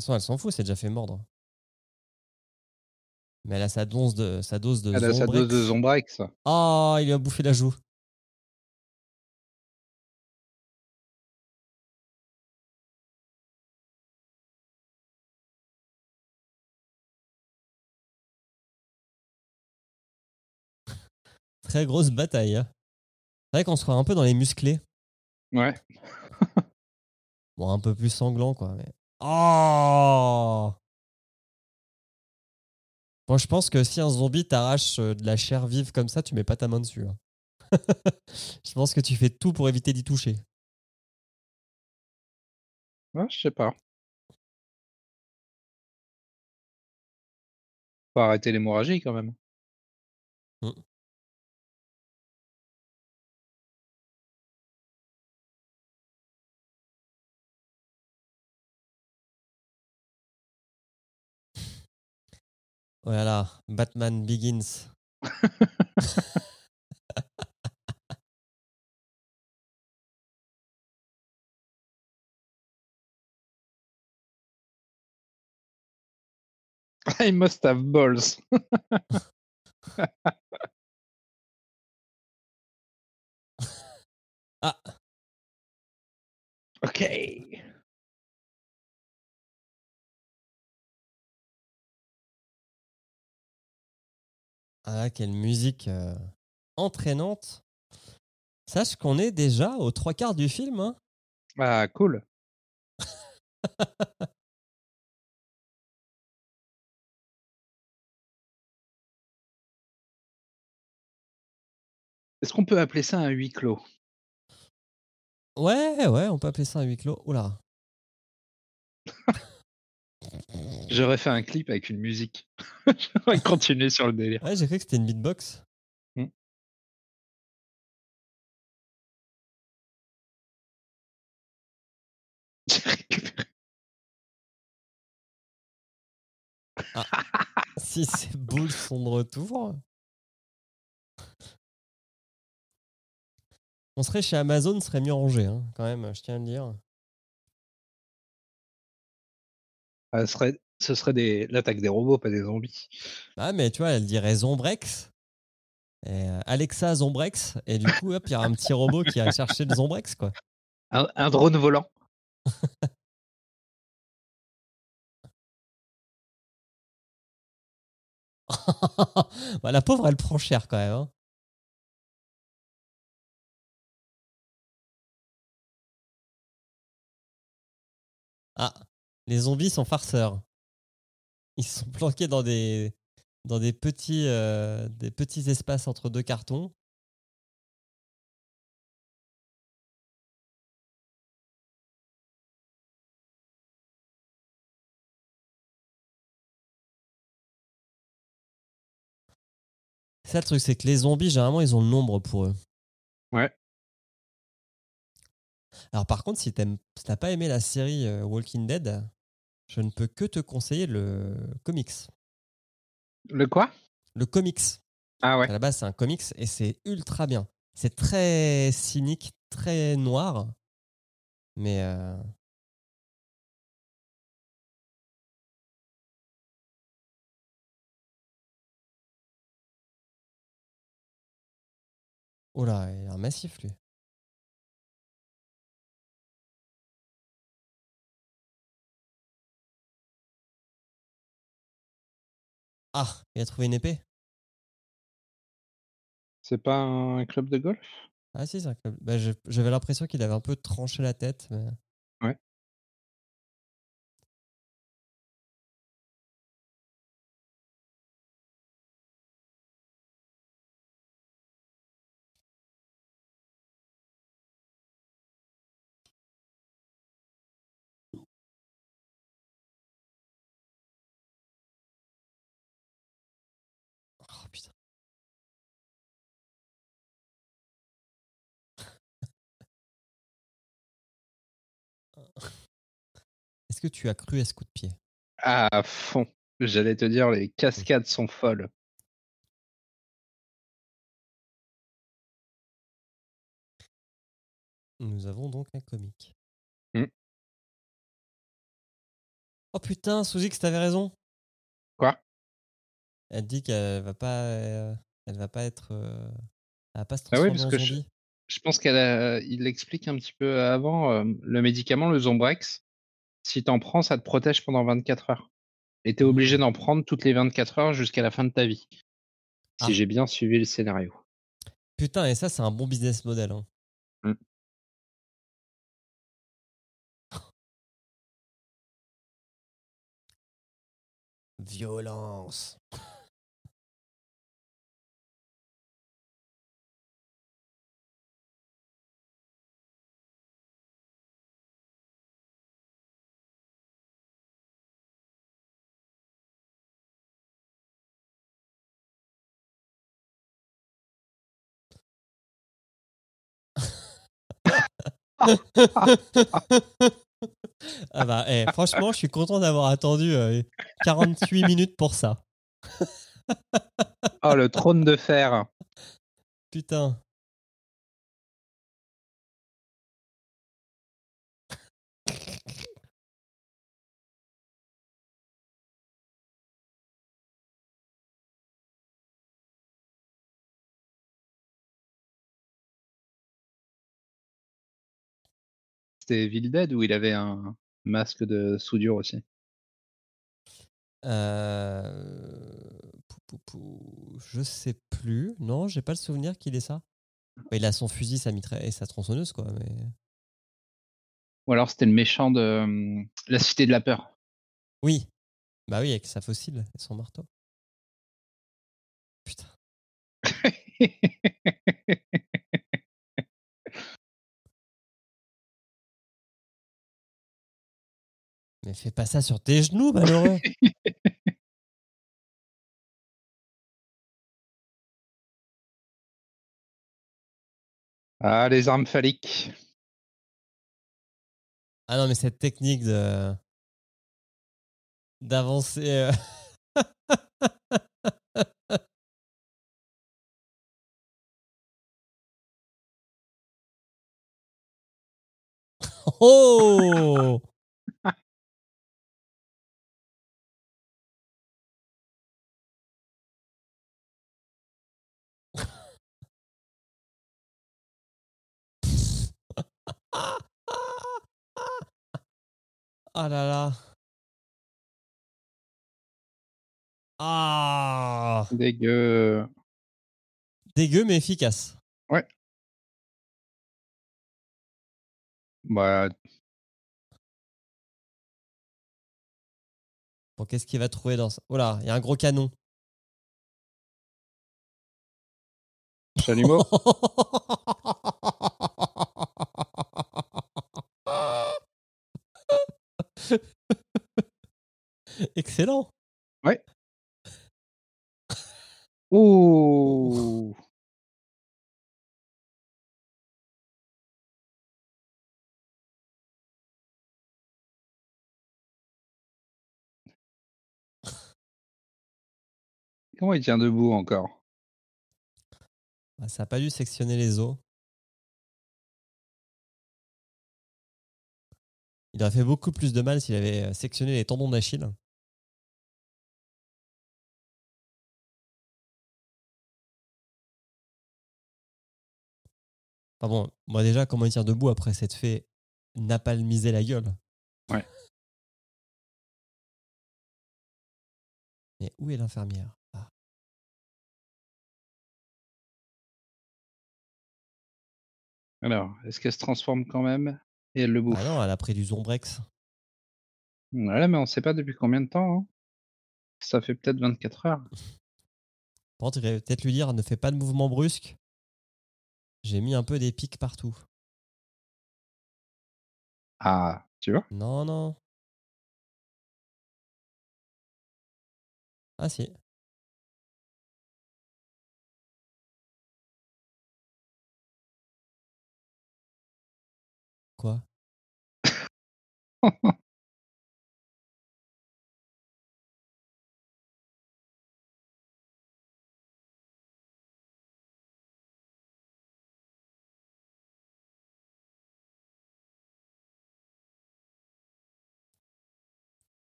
toute façon, elle s'en fout, c'est déjà fait mordre. Mais elle a sa dose de sa dose de Elle a sa dose de Zombrex. Ah, il lui a bouffé la joue. Très grosse bataille. hein. C'est vrai qu'on se croit un peu dans les musclés. Ouais. Bon, un peu plus sanglant, quoi. Mais... Oh Moi, je pense que si un zombie t'arrache euh, de la chair vive comme ça, tu mets pas ta main dessus. hein. je pense que tu fais tout pour éviter d'y toucher. Ouais, je sais pas. Faut arrêter l'hémorragie quand même. Voilà, Batman Begins. I must have balls. Ah. Ok. Ah quelle musique euh, entraînante. Sache qu'on est déjà aux trois quarts du film. hein. Ah, cool. Est-ce qu'on peut appeler ça un huis clos? Ouais, ouais, on peut appeler ça un huis clos. Oula. J'aurais fait un clip avec une musique. J'aurais continué sur le délire. Ouais, j'ai cru que c'était une beatbox. Hmm. Récupéré. Si ces boules sont de retour. On serait chez Amazon, ce serait mieux rangé, hein, quand même, je tiens à le dire. Ce serait, ce serait des... l'attaque des robots, pas des zombies. Ah, mais tu vois, elle dirait Zombrex. Et, euh, Alexa Zombrex. Et du coup, il y a un petit robot qui a cherché le Zombrex, quoi. Un, un drone volant. Bah, la pauvre, elle prend cher quand même. hein. Ah, les zombies sont farceurs. Ils sont planqués dans des, dans des, petits, euh, des petits espaces entre deux cartons. Ça, le truc, c'est que les zombies, généralement, ils ont le nombre pour eux. Ouais. Alors, par contre, si t'as pas aimé la série euh, Walking Dead, je ne peux que te conseiller le comics. Le quoi? Le comics. Ah ouais. À la base, c'est un comics et c'est ultra bien. C'est très cynique, très noir. Mais euh, Oh là, il a un massif lui. Ah, il a trouvé une épée? C'est pas un club de golf? Ah si, c'est un club. Bah, J'avais l'impression qu'il avait un peu tranché la tête. mais- que tu as cru à ce coup de pied? À fond. J'allais te dire, les cascades sont folles. Nous avons donc un comique. Hmm. Oh putain, Sous-X, t'avais raison. Quoi? Elle dit qu'elle va pas, euh, elle va pas être, euh, elle va pas se Ah oui, transformer parce en que je- pense qu'il l'explique un petit peu avant. euh, le médicament, le Zombrex, si t'en prends, ça te protège pendant 24 heures. Et t'es obligé Mhm. d'en prendre toutes les 24 heures jusqu'à la fin de ta vie. Si Ah. j'ai bien suivi le scénario. Putain, et ça, c'est un bon business model. hein. Hmm. Violence. Ah bah, eh, franchement, je suis content d'avoir attendu euh, 48 minutes pour ça. Oh, le trône de fer. Putain. C'était Evil Dead où il avait un masque de soudure aussi? Euh... pou, pou, pou, Je sais plus. Non, j'ai pas le souvenir qu'il ait ça. Bah, il a son fusil, sa mitraille et sa tronçonneuse, quoi. Mais... Ou alors c'était le méchant de euh, la Cité de la Peur. Oui. Bah oui, avec sa fossile et son marteau. Putain. Mais fais pas ça sur tes genoux, malheureux. ah, les armes phalliques. ah non, mais cette technique de d'avancer. euh, oh Ah là là. Ah Dégueu. Dégueu mais efficace. Bah, Bon, qu'est-ce qu'il va trouver dans ça Oh là, il y a un gros canon. chalumeau. Excellent. Ouh. Comment il tient debout encore? Ah, ça a pas dû sectionner les os. Il aurait fait beaucoup plus de mal s'il avait euh, sectionné les tendons d'Achille. Bon, moi déjà, comment il tient debout après s'être fait napalmiser la gueule? Ouais. Mais où est l'infirmière? Ah. Alors, est-ce qu'elle se transforme quand même? Et elle le bouffe. Ah non, elle a pris du Zombrex. Voilà, mais on sait pas depuis combien de temps. hein. Ça fait peut-être 24 heures. Par contre, peut-être lui dire ne fais pas de mouvement brusque. J'ai mis un peu des pics partout. Ah, tu vois? Non, non. Ah si.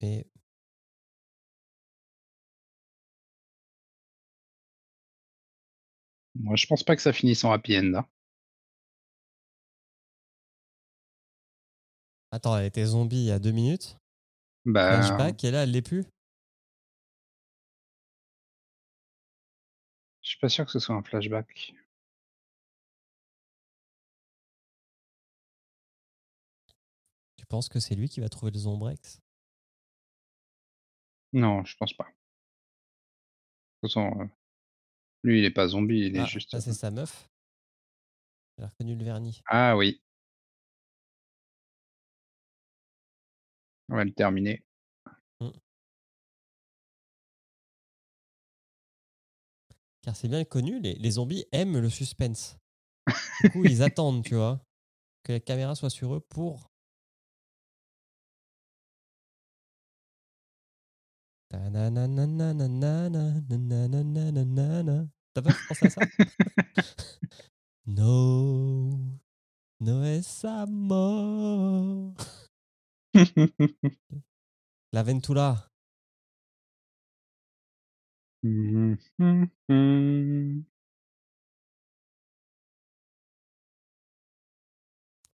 Et Moi, je pense pas que ça finisse en happy end. Hein. Attends, elle était zombie il y a deux minutes. Bah, Flashback, et là, elle l'est plus. je suis pas sûr que ce soit un flashback. Tu penses que c'est lui qui va trouver le Zombrex? Non, je pense pas. De toute façon, euh, lui, il est pas zombie, il est Ah, juste. ça, c'est sa meuf? J'ai reconnu le vernis. Ah oui. On va le terminer. Mmh. Car c'est bien connu, les, zombies aiment le suspense. Du coup, ils attendent, tu vois, que la caméra soit sur eux pour. T'as pas pensé à ça No, no es amor. La Ventura.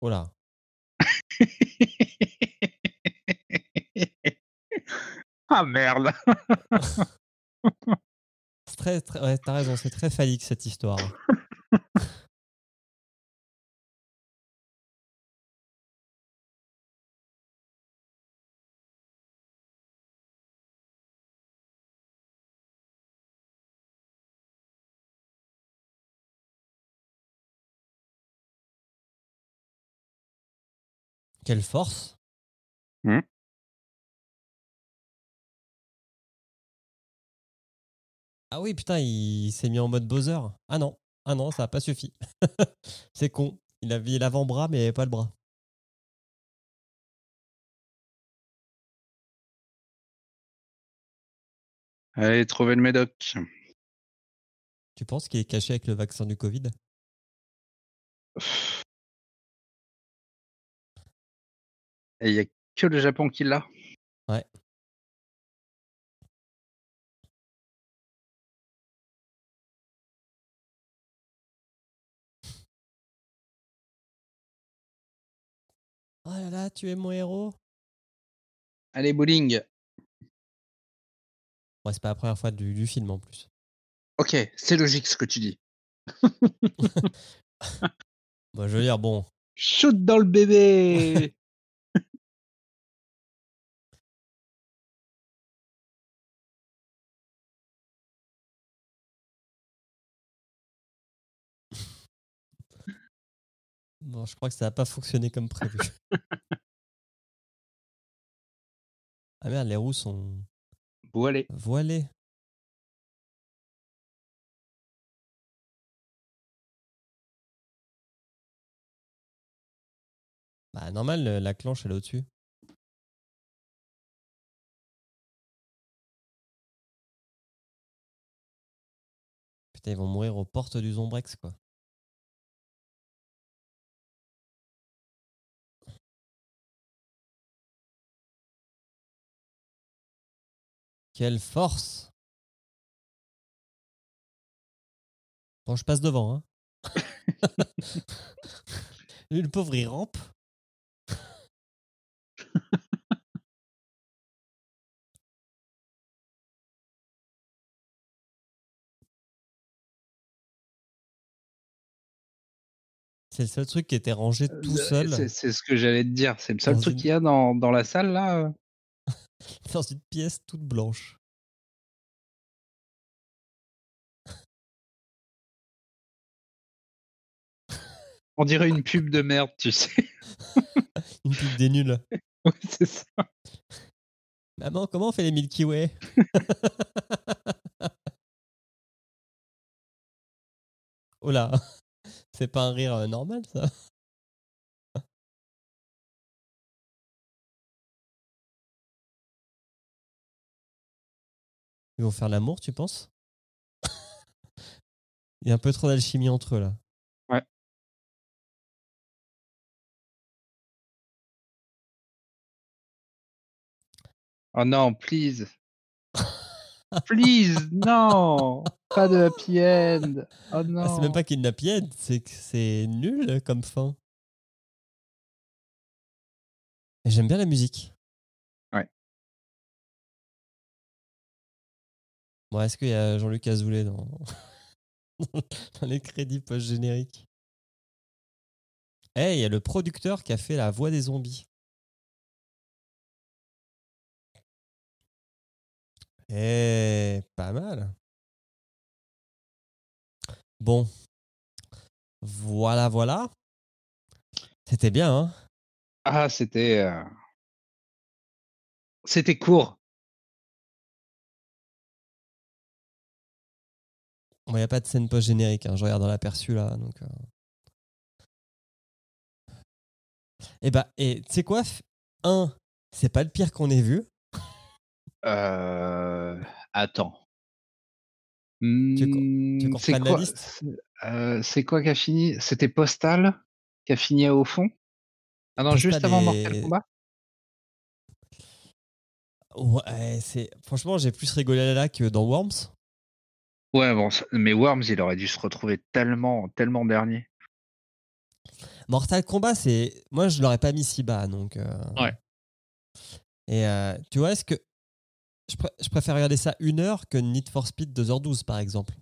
Oh là. ah merde. C'est très, très, ouais, t'as raison, c'est très phallique cette histoire. Quelle force? Hmm. Ah oui, putain, il s'est mis en mode Bowser. Ah non, ah non, ça a pas suffi. c'est con. Il avait l'avant-bras, mais pas le bras. Allez, trouver le médoc. Tu penses qu'il est caché avec le vaccin du Covid? Et il y a que le Japon qui l'a. Ouais. Oh là là, tu es mon héros Allez, bowling. Ouais, c'est pas la première fois du, du film en plus. Ok, c'est logique ce que tu dis. Bah, je veux dire, bon, Shoot dans le bébé. bon, je crois que ça n'a pas fonctionné comme prévu. ah merde, les roues sont Voilé. voilées. Bah, normal, la clenche, elle est au-dessus. Putain, ils vont mourir aux portes du Zombrex, quoi. Quelle force Bon, je passe devant, hein. Le pauvre, il rampe. C'est le seul truc qui était rangé tout Euh, seul C'est c'est ce que j'allais te dire. C'est le seul Dans truc une- qu'il y a dans, dans la salle là. dans une pièce toute blanche. On dirait une pub de merde, tu sais. Une pub des nuls. Ouais, c'est ça. Maman, comment on fait les Milky Way? Oh là, c'est pas un rire euh, normal ça Ils vont faire l'amour, tu penses? Il y a un peu trop d'alchimie entre eux là. Oh non, please. Please, non Pas de happy end. Oh non. Ah, c'est même pas qu'il n'a happy end, c'est que c'est nul comme fin. Et j'aime bien la musique. Bon, est-ce qu'il y a Jean-Luc Azoulay dans... les crédits post-génériques? Eh, il y a le producteur qui a fait la voix des zombies. Eh, pas mal. Bon. Voilà, voilà. C'était bien, hein? Ah, c'était. euh, C'était court. Il n'y a pas de scène post-générique. Hein. Je regarde dans l'aperçu là. Donc, euh. Eh bah, et tu sais quoi Un, c'est pas le pire qu'on ait vu. Euh... Attends. qu'on- Hmm, tu c'est quoi, liste? c'est- euh, quoi qui a fini? C'était Postal qui a fini au fond? Ah non, juste avant et- Mortal Kombat? Ouais, c'est. Franchement, j'ai plus rigolé là que dans Worms. Ouais, bon, mais Worms, il aurait dû se retrouver tellement, tellement dernier. Mortal Kombat, c'est. Moi, je l'aurais pas mis si bas, donc. euh, Ouais. Et euh, tu vois, est-ce que. Je, pr- je préfère regarder ça une heure que Need for Speed 2h12, par exemple.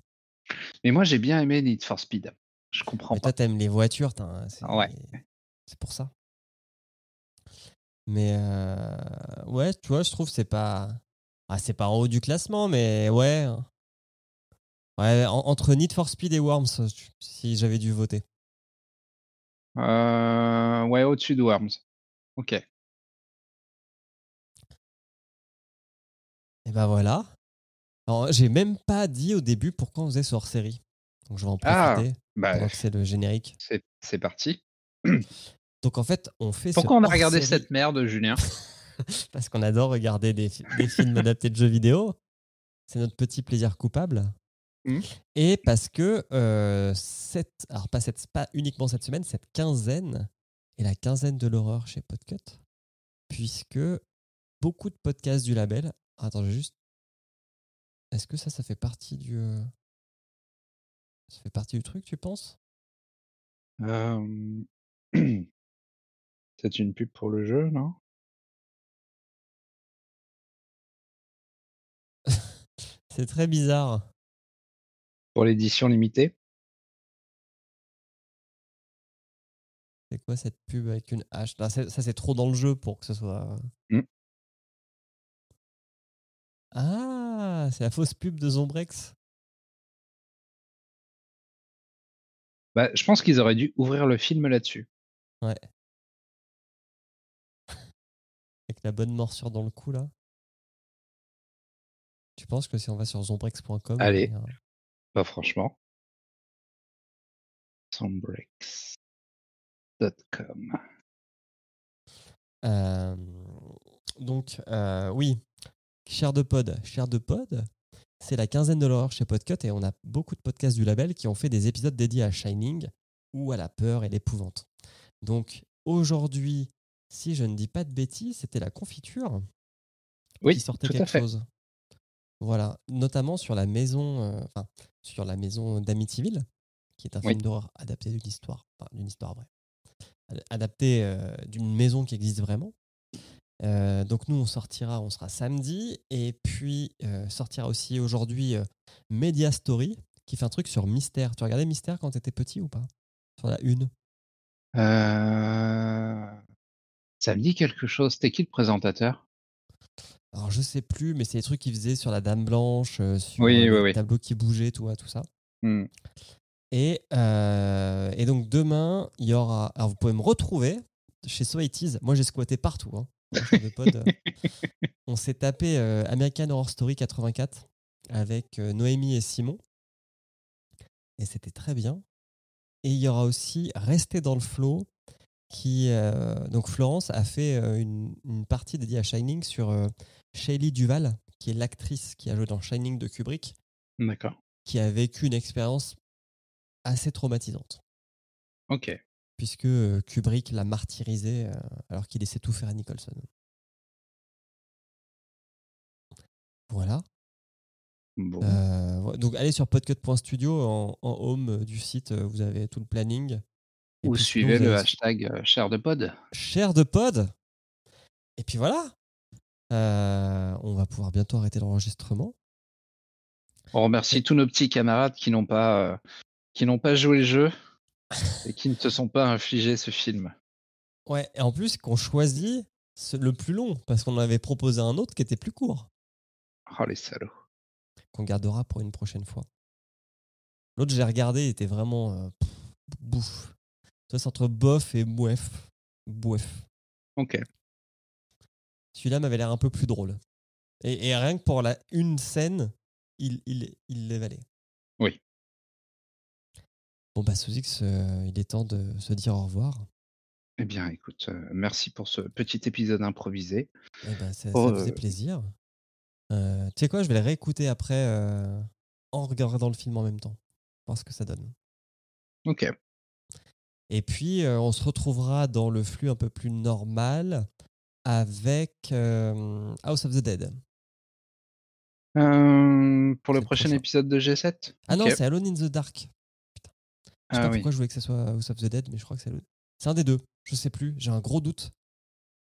Mais moi, j'ai bien aimé Need for Speed. Je comprends Mais pas. toi, t'aimes les voitures, c'est Ouais. c'est pour ça. Mais euh, ouais, tu vois, je trouve que c'est pas. Ah, c'est pas en haut du classement, mais ouais. Ouais, en- entre Need for Speed et Worms, tu- si j'avais dû voter. Euh, ouais, au-dessus de Worms. Ok. Et ben voilà. J'ai même pas dit au début pourquoi on faisait ce hors série. Donc je vais en Ah, profiter Bah, pendant que c'est le générique. c'est parti. Donc en fait, on fait Pourquoi on a regardé hors-série cette merde, Julien? Parce qu'on adore regarder des films adaptés de jeux vidéo. C'est notre petit plaisir coupable. Mhm. Et parce que euh, cette, alors pas, cette, pas uniquement cette semaine, cette quinzaine est la quinzaine de l'horreur chez Podcut. Puisque beaucoup de podcasts du label. Attends, juste. Est-ce que ça, ça fait partie du. euh, Ça fait partie du truc, tu penses? Euh, C'est une pub pour le jeu, non? C'est très bizarre. Pour l'édition limitée C'est quoi cette pub avec une hache? Ça, c'est trop dans le jeu pour que ce soit. Mm. Ah, c'est la fausse pub de Zombrex? bah, Je pense qu'ils auraient dû ouvrir le film là-dessus. Ouais. Avec la bonne morsure dans le cou, là. Tu penses que si on va sur zombrex.com. Allez. Bah, franchement. Euh, donc, euh, oui, cher de pod, cher de pod, c'est la quinzaine de l'horreur chez Podcut et on a beaucoup de podcasts du label qui ont fait des épisodes dédiés à Shining ou à la peur et l'épouvante. Donc, aujourd'hui, si je ne dis pas de bêtises, c'était la confiture Oui, qui sortait tout à quelque fait. chose. Voilà, notamment sur la maison, euh, enfin, sur la maison d'Amityville, qui est un Oui. film d'horreur adapté d'une histoire, enfin, d'une histoire vraie, Ad- adapté euh, d'une maison qui existe vraiment. Euh, donc nous, on sortira, on sera samedi, et puis euh, sortira aussi aujourd'hui euh, Media Story, qui fait un truc sur Mystère. Tu regardais Mystère quand t'étais petit ou pas? Sur la une. Ça me dit quelque chose. C'était qui le présentateur? Alors je sais plus, mais c'est les trucs qu'ils faisaient sur la Dame Blanche, euh, sur Oui, euh, oui, les oui. tableaux qui bougeaient, tout, tout ça. Hmm. Et, euh, et donc demain, il y aura. Alors vous pouvez me retrouver chez So 80s. Moi j'ai squatté partout. Hein. Moi, des euh. On s'est tapé euh, American Horror Story 84 avec Noémie et Simon. Et c'était très bien. Et il y aura aussi Rester dans le flow qui. donc Florence a fait une, une partie dédiée à Shining sur Shaylee Duval, qui est l'actrice qui a joué dans Shining de Kubrick D'accord. qui a vécu une expérience assez traumatisante, Ok. puisque euh, Kubrick l'a martyrisé euh, alors qu'il laissait tout faire à Nicholson. Voilà. Bon. Euh, donc allez sur podcut.studio en, en home du site, vous avez tout le planning. Et Ou sinon, suivez le avez- hashtag euh, cher de pod. Cher de pod. Et puis voilà. Euh, on va pouvoir bientôt arrêter l'enregistrement. On remercie tous nos petits camarades qui n'ont pas, euh, qui n'ont pas joué le jeu et qui ne se sont pas infligés ce film. Ouais, et en plus qu'on choisit le plus long parce qu'on avait proposé un autre qui était plus court, Oh les salauds. qu'on gardera pour une prochaine fois. L'autre, j'ai regardé, il était vraiment euh, bouffe. Ça, c'est entre bof et mouef. Bouef. Ok. Celui-là m'avait l'air un peu plus drôle. Et, et rien que pour la une scène, il, il, il les valait. Oui. Bon, bah, Sozix, euh, il est temps de se dire au revoir. Eh bien, écoute, euh, merci pour ce petit épisode improvisé. Eh ben, ça, Oh, ça faisait euh, plaisir. Euh, tu sais quoi, je vais le réécouter après en regardant le film en même temps. Voir ce que ça donne. Ok. Et puis, on se retrouvera dans le flux un peu plus normal avec euh, House of the Dead. Euh, pour le prochain épisode de G7 Ah non, c'est Alone in the Dark. Je sais Ah pas oui. pourquoi je voulais que ce soit House of the Dead, mais je crois que c'est Alone. C'est un des deux. Je sais plus. J'ai un gros doute.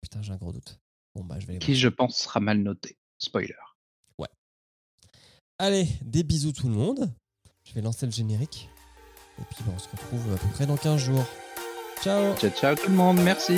Putain, j'ai un gros doute. Bon, bah, je vais Qui, je pense, sera mal noté. Spoiler. Allez, des bisous tout le monde. Je vais lancer le générique. Et puis, bah, on se retrouve à peu près dans 15 jours. Ciao Ciao, ciao tout le monde. Merci.